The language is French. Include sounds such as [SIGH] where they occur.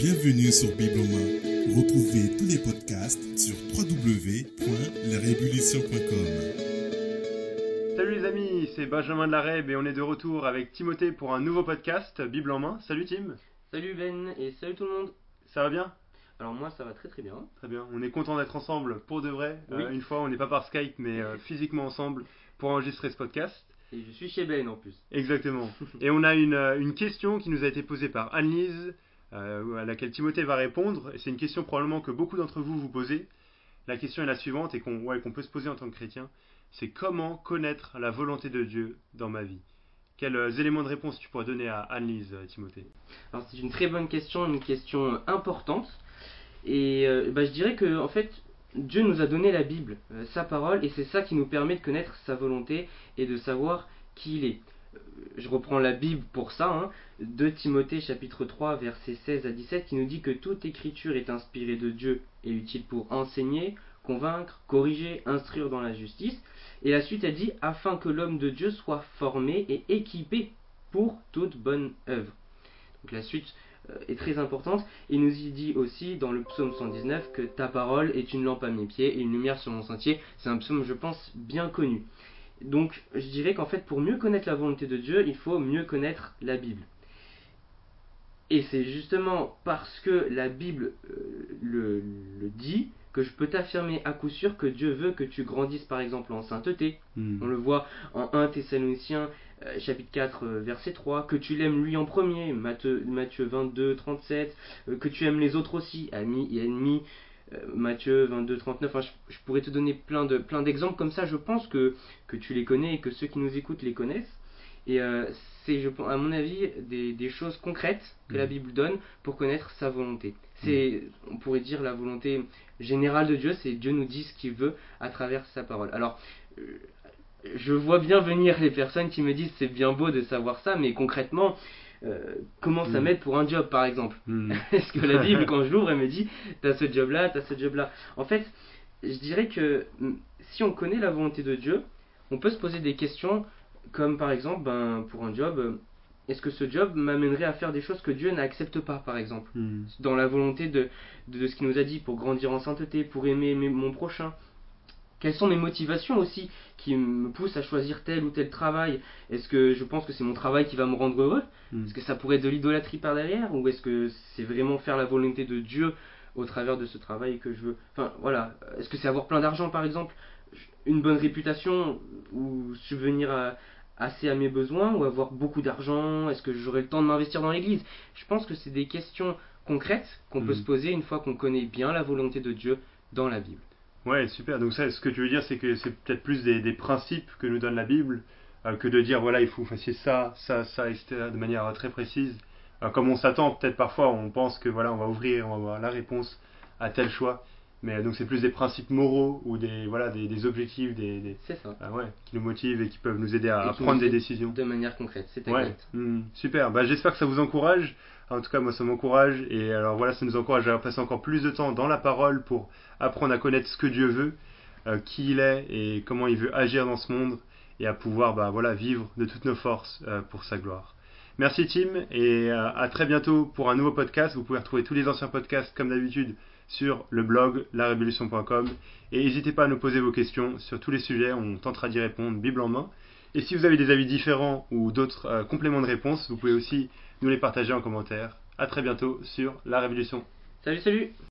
Bienvenue sur Bible en main. Retrouvez tous les podcasts sur www.larévolution.com. Salut les amis, c'est Benjamin de la Reb et on est de retour avec Timothée pour un nouveau podcast Bible en main. Salut Tim, Salut Ben et salut tout le monde. ça va bien? Alors moi ça va très très bien. Très bien, on est content d'être ensemble pour de vrai. Oui. Euh, une fois, on n'est pas par Skype mais euh, physiquement ensemble pour enregistrer ce podcast. Et je suis chez Ben en plus. Exactement. [LAUGHS] Et on a une, euh, une question qui nous a été posée par Anne-Lise, euh, à laquelle Timothée va répondre. C'est une question probablement que beaucoup d'entre vous vous posez. La question est la suivante et qu'on peut se poser en tant que chrétien. C'est comment connaître la volonté de Dieu dans ma vie? Quels euh, éléments de réponse tu pourrais donner à Anne-Lise, euh, Timothée? Alors c'est une très bonne question, une question importante. Et bah, je dirais que en fait Dieu nous a donné la Bible, sa parole, et c'est ça qui nous permet de connaître sa volonté et de savoir qui il est. Je reprends la Bible pour ça, hein, 2 Timothée chapitre 3 versets 16 à 17 qui nous dit que toute écriture est inspirée de Dieu et utile pour enseigner, convaincre, corriger, instruire dans la justice. Et la suite a dit afin que l'homme de Dieu soit formé et équipé pour toute bonne œuvre. Donc la suite euh, est très importante. Il nous y dit aussi dans le psaume 119 que ta parole est une lampe à mes pieds et une lumière sur mon sentier. C'est un psaume, je pense, bien connu. Donc je dirais qu'en fait, pour mieux connaître la volonté de Dieu, il faut mieux connaître la Bible. Et c'est justement parce que la Bible euh, le, le dit que je peux t'affirmer à coup sûr que Dieu veut que tu grandisses par exemple en sainteté, on le voit en 1 Thessaloniciens euh, chapitre 4 euh, verset 3, que tu l'aimes lui en premier, Matthieu, Matthieu 22 37, euh, que tu aimes les autres aussi, amis et ennemis, Matthieu 22 39, enfin, je, je pourrais te donner plein de plein d'exemples comme ça, je pense que, que tu les connais et que ceux qui nous écoutent les connaissent. Et euh, c'est, à mon avis, des, des choses concrètes que la Mhm. Bible donne pour connaître sa volonté. C'est, on pourrait dire, la volonté générale de Dieu, c'est Dieu nous dit ce qu'il veut à travers sa parole. Alors, euh, je vois bien venir les personnes qui me disent c'est bien beau de savoir ça, mais concrètement, euh, comment ça Mm. m'aide pour un job par exemple Hmm. [LAUGHS] Est-ce que la Bible, quand je l'ouvre, elle me dit t'as ce job-là, t'as ce job-là? En fait, je dirais que mm, si on connaît la volonté de Dieu, on peut se poser des questions comme par exemple, ben, pour un job, euh, est-ce que ce job m'amènerait à faire des choses que Dieu n'accepte pas par exemple? Hmm. dans la volonté de, de, de ce qu'il nous a dit pour grandir en sainteté, pour aimer mon prochain. Quelles sont mes motivations aussi qui me poussent à choisir tel ou tel travail? Est-ce que je pense que c'est mon travail qui va me rendre heureux? Hmm. Est-ce que ça pourrait être de l'idolâtrie par derrière? Ou est-ce que c'est vraiment faire la volonté de Dieu au travers de ce travail que je veux? Enfin voilà, est-ce que c'est avoir plein d'argent par exemple? Une bonne réputation ou subvenir à- assez à mes besoins ou avoir beaucoup d'argent? Est-ce que j'aurai le temps de m'investir dans l'église? Je pense que c'est des questions concrètes qu'on peut Mhm. se poser une fois qu'on connaît bien la volonté de Dieu dans la Bible. Ouais, super. Donc ça, ce que tu veux dire, c'est que c'est peut-être plus des, principes que nous donne la Bible euh, que de dire voilà, il faut faire ça, ça, ça, etc. de manière euh, très précise. Euh, comme on s'attend, peut-être parfois, on pense que voilà, on va ouvrir, on va avoir la réponse à tel choix. Mais donc c'est plus des principes moraux ou des voilà des, des objectifs, des, ça. ah ouais, qui nous motivent et qui peuvent nous aider à, prendre des décisions. De manière concrète, c'est Ouais, exact. hmm, super. Bah, j'espère que ça vous encourage. En tout cas, moi, ça m'encourage. Et alors voilà, ça nous encourage à passer encore plus de temps dans la parole pour apprendre à connaître ce que Dieu veut, euh, qui il est et comment il veut agir dans ce monde et à pouvoir bah, voilà, vivre de toutes nos forces euh, pour sa gloire. Merci Tim et euh, à très bientôt pour un nouveau podcast. Vous pouvez retrouver tous les anciens podcasts comme d'habitude sur le blog larévolution.com et n'hésitez pas à nous poser vos questions sur tous les sujets, on tentera d'y répondre Bible en main. Et si vous avez des avis différents ou d'autres euh, compléments de réponse, vous pouvez aussi nous les partager en commentaire. À très bientôt sur La Révolution. Salut, salut